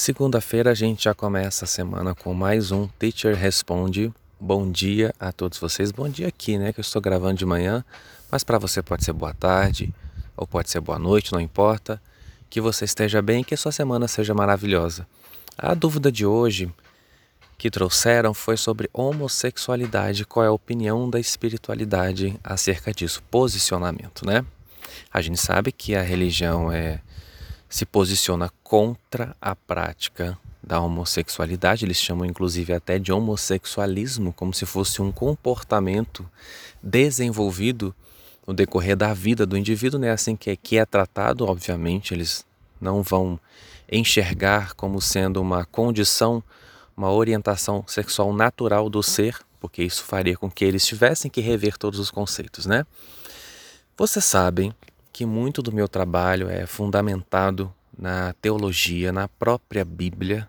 Segunda-feira a gente já começa a semana com mais um Teacher Responde. Bom dia a todos vocês. Bom dia aqui, né? Que eu estou gravando de manhã, mas para você pode ser boa tarde ou pode ser boa noite, não importa. Que você esteja bem, que a sua semana seja maravilhosa. A dúvida de hoje que trouxeram foi sobre homossexualidade. Qual é a opinião da espiritualidade acerca disso? Posicionamento, né? A gente sabe que a religião é se posiciona contra a prática da homossexualidade. Eles chamam inclusive até de homossexualismo, como se fosse um comportamento desenvolvido no decorrer da vida do indivíduo, né? Assim que é, que é tratado, obviamente, eles não vão enxergar como sendo uma condição, uma orientação sexual natural do ser, porque isso faria com que eles tivessem que rever todos os conceitos, né? Vocês sabem que muito do meu trabalho é fundamentado na teologia, na própria Bíblia.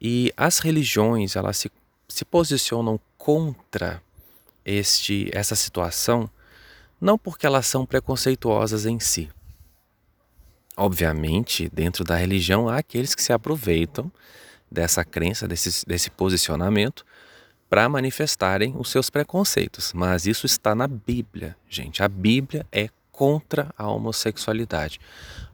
E as religiões, elas se, se posicionam contra este essa situação não porque elas são preconceituosas em si. Obviamente, dentro da religião há aqueles que se aproveitam dessa crença, desse, desse posicionamento, para manifestarem os seus preconceitos. Mas isso está na Bíblia, gente. A Bíblia é contra a homossexualidade.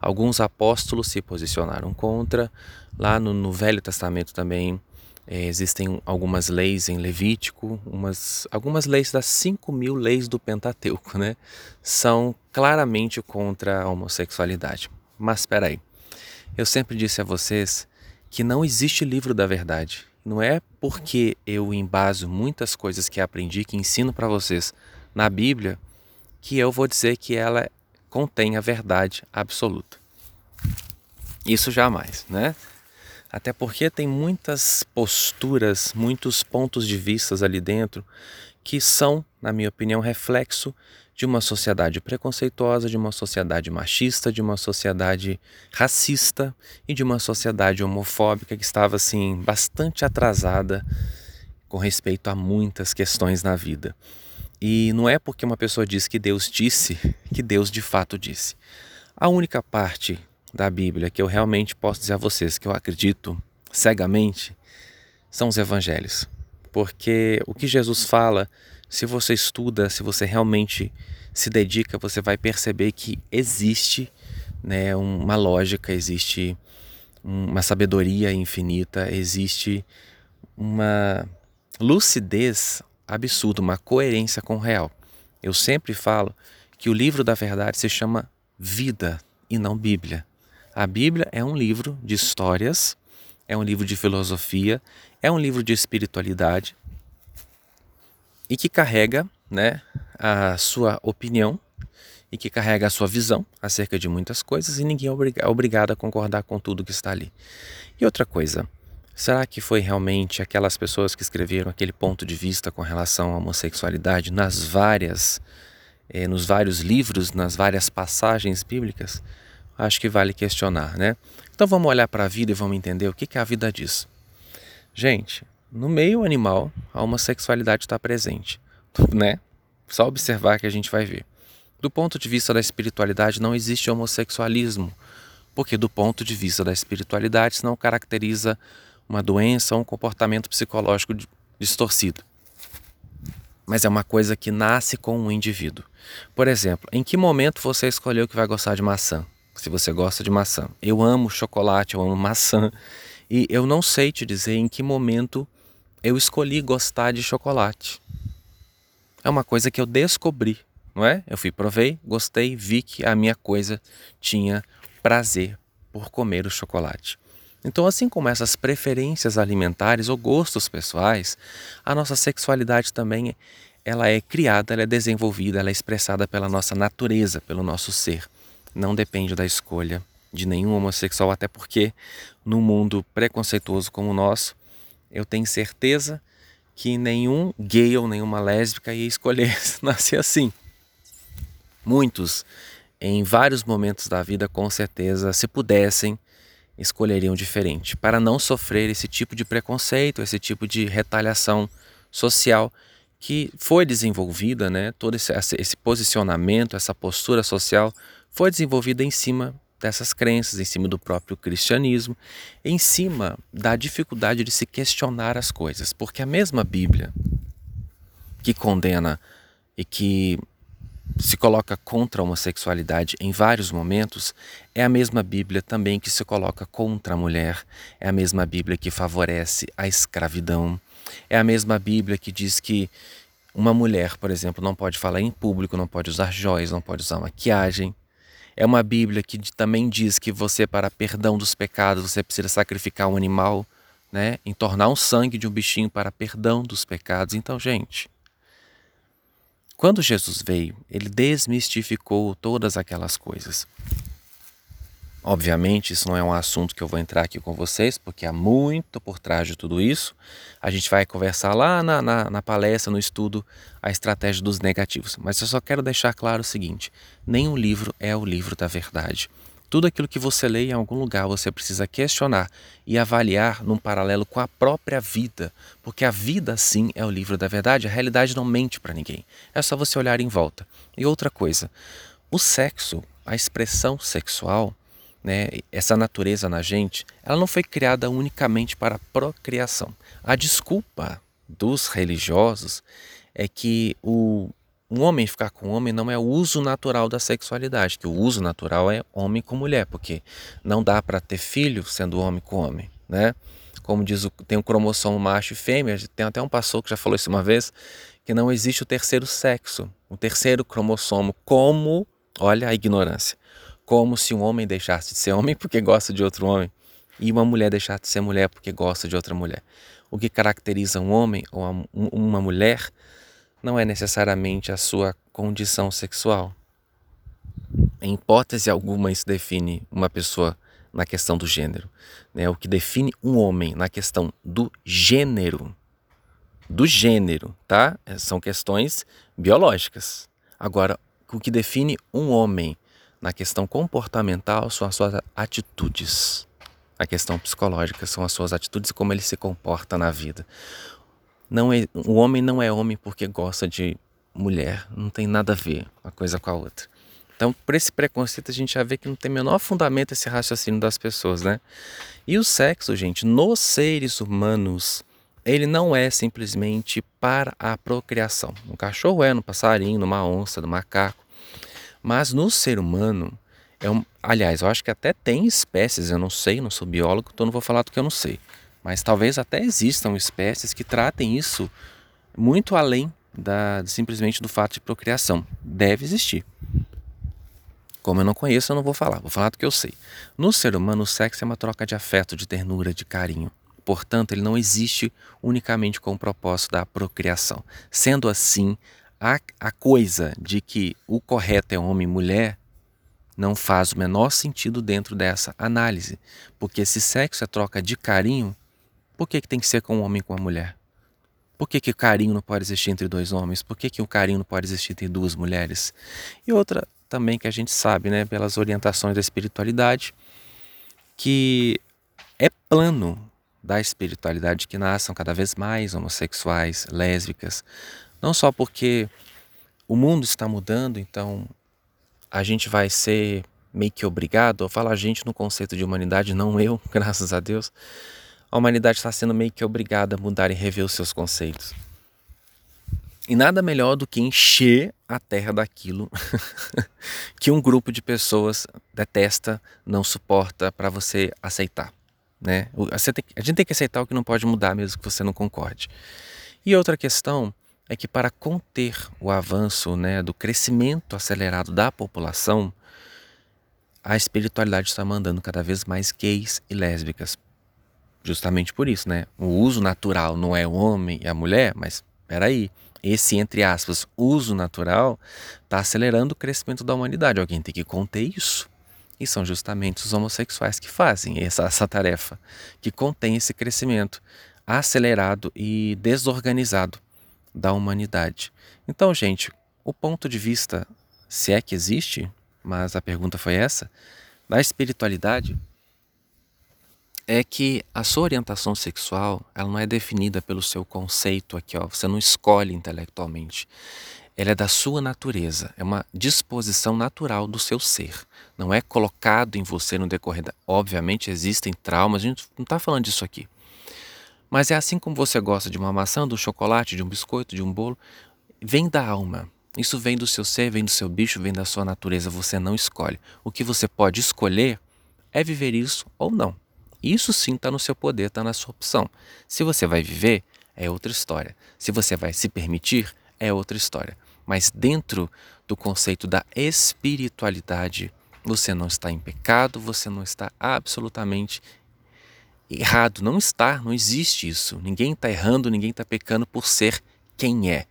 Alguns apóstolos se posicionaram contra. Lá no, no Velho Testamento também é, existem algumas leis em Levítico, umas, algumas leis das 5 mil leis do Pentateuco, né? São claramente contra a homossexualidade. Mas espera aí, eu sempre disse a vocês que não existe livro da verdade. Não é porque eu embaso muitas coisas que aprendi, que ensino para vocês na Bíblia, que eu vou dizer que ela contém a verdade absoluta. Isso jamais, né? Até porque tem muitas posturas, muitos pontos de vistas ali dentro que são, na minha opinião, reflexo de uma sociedade preconceituosa, de uma sociedade machista, de uma sociedade racista e de uma sociedade homofóbica que estava assim bastante atrasada com respeito a muitas questões na vida. E não é porque uma pessoa diz que Deus disse que Deus de fato disse. A única parte da Bíblia que eu realmente posso dizer a vocês que eu acredito cegamente são os evangelhos. Porque o que Jesus fala, se você estuda, se você realmente se dedica, você vai perceber que existe né, uma lógica, existe uma sabedoria infinita, existe uma lucidez absurdo, uma coerência com o real. Eu sempre falo que o livro da verdade se chama Vida e não Bíblia. A Bíblia é um livro de histórias, é um livro de filosofia, é um livro de espiritualidade e que carrega né, a sua opinião e que carrega a sua visão acerca de muitas coisas e ninguém é obrigado a concordar com tudo que está ali. E outra coisa, Será que foi realmente aquelas pessoas que escreveram aquele ponto de vista com relação à homossexualidade nas várias, eh, nos vários livros, nas várias passagens bíblicas? Acho que vale questionar, né? Então vamos olhar para a vida e vamos entender o que, que a vida diz. Gente, no meio animal, a homossexualidade está presente, né? Só observar que a gente vai ver. Do ponto de vista da espiritualidade, não existe homossexualismo, porque do ponto de vista da espiritualidade, isso não caracteriza uma doença ou um comportamento psicológico distorcido. Mas é uma coisa que nasce com um indivíduo. Por exemplo, em que momento você escolheu que vai gostar de maçã? Se você gosta de maçã. Eu amo chocolate, eu amo maçã. E eu não sei te dizer em que momento eu escolhi gostar de chocolate. É uma coisa que eu descobri, não é? Eu fui, provei, gostei, vi que a minha coisa tinha prazer por comer o chocolate. Então, assim como essas preferências alimentares ou gostos pessoais, a nossa sexualidade também ela é criada, ela é desenvolvida, ela é expressada pela nossa natureza, pelo nosso ser. Não depende da escolha de nenhum homossexual, até porque no mundo preconceituoso como o nosso, eu tenho certeza que nenhum gay ou nenhuma lésbica ia escolher nascer assim. Muitos, em vários momentos da vida, com certeza, se pudessem, escolheriam diferente, para não sofrer esse tipo de preconceito, esse tipo de retaliação social que foi desenvolvida, né? todo esse, esse posicionamento, essa postura social foi desenvolvida em cima dessas crenças, em cima do próprio cristianismo, em cima da dificuldade de se questionar as coisas, porque a mesma Bíblia que condena e que se coloca contra a homossexualidade em vários momentos, é a mesma Bíblia também que se coloca contra a mulher, é a mesma Bíblia que favorece a escravidão, é a mesma Bíblia que diz que uma mulher, por exemplo, não pode falar em público, não pode usar joias, não pode usar maquiagem. É uma Bíblia que também diz que você, para perdão dos pecados, você precisa sacrificar um animal, né? Entornar o sangue de um bichinho para perdão dos pecados. Então, gente, quando Jesus veio, ele desmistificou todas aquelas coisas. Obviamente, isso não é um assunto que eu vou entrar aqui com vocês, porque há muito por trás de tudo isso. A gente vai conversar lá na, na, na, palestra, no estudo, a estratégia dos negativos. Mas eu só quero deixar claro o seguinte: nenhum livro é o livro da verdade. Tudo aquilo que você lê em algum lugar você precisa questionar e avaliar num paralelo com a própria vida, porque a vida sim é o livro da verdade, a realidade não mente para ninguém. É só você olhar em volta. E outra coisa, o sexo, a expressão sexual, né, essa natureza na gente, ela não foi criada unicamente para a procriação. A desculpa dos religiosos é que o um homem ficar com um homem não é o uso natural da sexualidade, que o uso natural é homem com mulher, porque não dá para ter filho sendo homem com homem, né? Como diz o, tem um cromossomo macho e fêmea, tem até um pastor que já falou isso uma vez, que não existe o terceiro sexo, o terceiro cromossomo, como, olha a ignorância, como se um homem deixasse de ser homem porque gosta de outro homem e uma mulher deixasse de ser mulher porque gosta de outra mulher. O que caracteriza um homem ou uma mulher não é necessariamente a sua condição sexual. Em hipótese alguma, isso define uma pessoa na questão do gênero. Né? O que define um homem na questão do gênero, do gênero, tá? São questões biológicas. Agora, o que define um homem na questão comportamental são as suas atitudes. A questão psicológica são as suas atitudes e como ele se comporta na vida. Não é, o homem não é homem porque gosta de mulher. Não tem nada a ver uma coisa com a outra. Então, por esse preconceito, a gente já vê que não tem menor fundamento esse raciocínio das pessoas, né? E o sexo, gente, nos seres humanos, ele não é simplesmente para a procriação. No cachorro é, no passarinho, numa onça, no macaco. Mas no ser humano, é um, aliás, eu acho que até tem espécies, eu não sei, não sou biólogo, então não vou falar do que eu não sei. Mas talvez até existam espécies que tratem isso muito além da, simplesmente do fato de procriação. Deve existir. Como eu não conheço, eu não vou falar, vou falar do que eu sei. No ser humano, o sexo é uma troca de afeto, de ternura, de carinho. Portanto, ele não existe unicamente com o propósito da procriação. Sendo assim, a, a coisa de que o correto é homem e mulher não faz o menor sentido dentro dessa análise, porque se sexo é troca de carinho, por que, que tem que ser com um homem e com uma mulher? Por que, que o carinho não pode existir entre dois homens? Por que, que o carinho não pode existir entre duas mulheres? E outra também que a gente sabe, né, pelas orientações da espiritualidade, que é plano da espiritualidade que nasçam cada vez mais homossexuais, lésbicas, não só porque o mundo está mudando, então a gente vai ser meio que obrigado, eu falo a gente no conceito de humanidade, não eu, graças a Deus. A humanidade está sendo meio que obrigada a mudar e rever os seus conceitos. E nada melhor do que encher a terra daquilo que um grupo de pessoas detesta, não suporta para você aceitar. Né? a gente tem que aceitar o que não pode mudar, mesmo que você não concorde. E outra questão é que para conter o avanço né, do crescimento acelerado da população, a espiritualidade está mandando cada vez mais gays e lésbicas. Justamente por isso, né? O uso natural não é o homem e a mulher, mas peraí, esse, entre aspas, uso natural está acelerando o crescimento da humanidade. Alguém tem que conter isso. E são justamente os homossexuais que fazem essa, essa tarefa, que contém esse crescimento acelerado e desorganizado da humanidade. Então, gente, o ponto de vista, se é que existe, mas a pergunta foi essa, da espiritualidade, é que a sua orientação sexual ela não é definida pelo seu conceito aqui, ó. Você não escolhe intelectualmente. ela é da sua natureza, é uma disposição natural do seu ser. Não é colocado em você no decorrer da. Obviamente existem traumas, a gente não está falando disso aqui. Mas é assim como você gosta de uma maçã, um chocolate, de um biscoito, de um bolo, vem da alma. Isso vem do seu ser, vem do seu bicho, vem da sua natureza, você não escolhe. O que você pode escolher é viver isso ou não. Isso sim está no seu poder, está na sua opção. Se você vai viver, é outra história. Se você vai se permitir, é outra história. Mas dentro do conceito da espiritualidade, você não está em pecado, você não está absolutamente errado. Não está, não existe isso. Ninguém está errando, ninguém está pecando por ser quem é.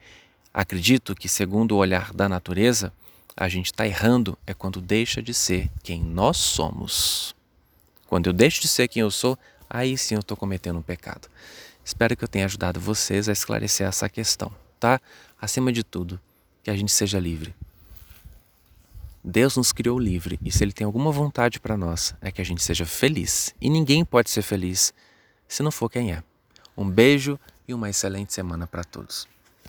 Acredito que, segundo o olhar da natureza, a gente está errando é quando deixa de ser quem nós somos. Quando eu deixo de ser quem eu sou, aí sim eu estou cometendo um pecado. Espero que eu tenha ajudado vocês a esclarecer essa questão, tá? Acima de tudo, que a gente seja livre. Deus nos criou livre e se Ele tem alguma vontade para nós, é que a gente seja feliz. E ninguém pode ser feliz se não for quem é. Um beijo e uma excelente semana para todos.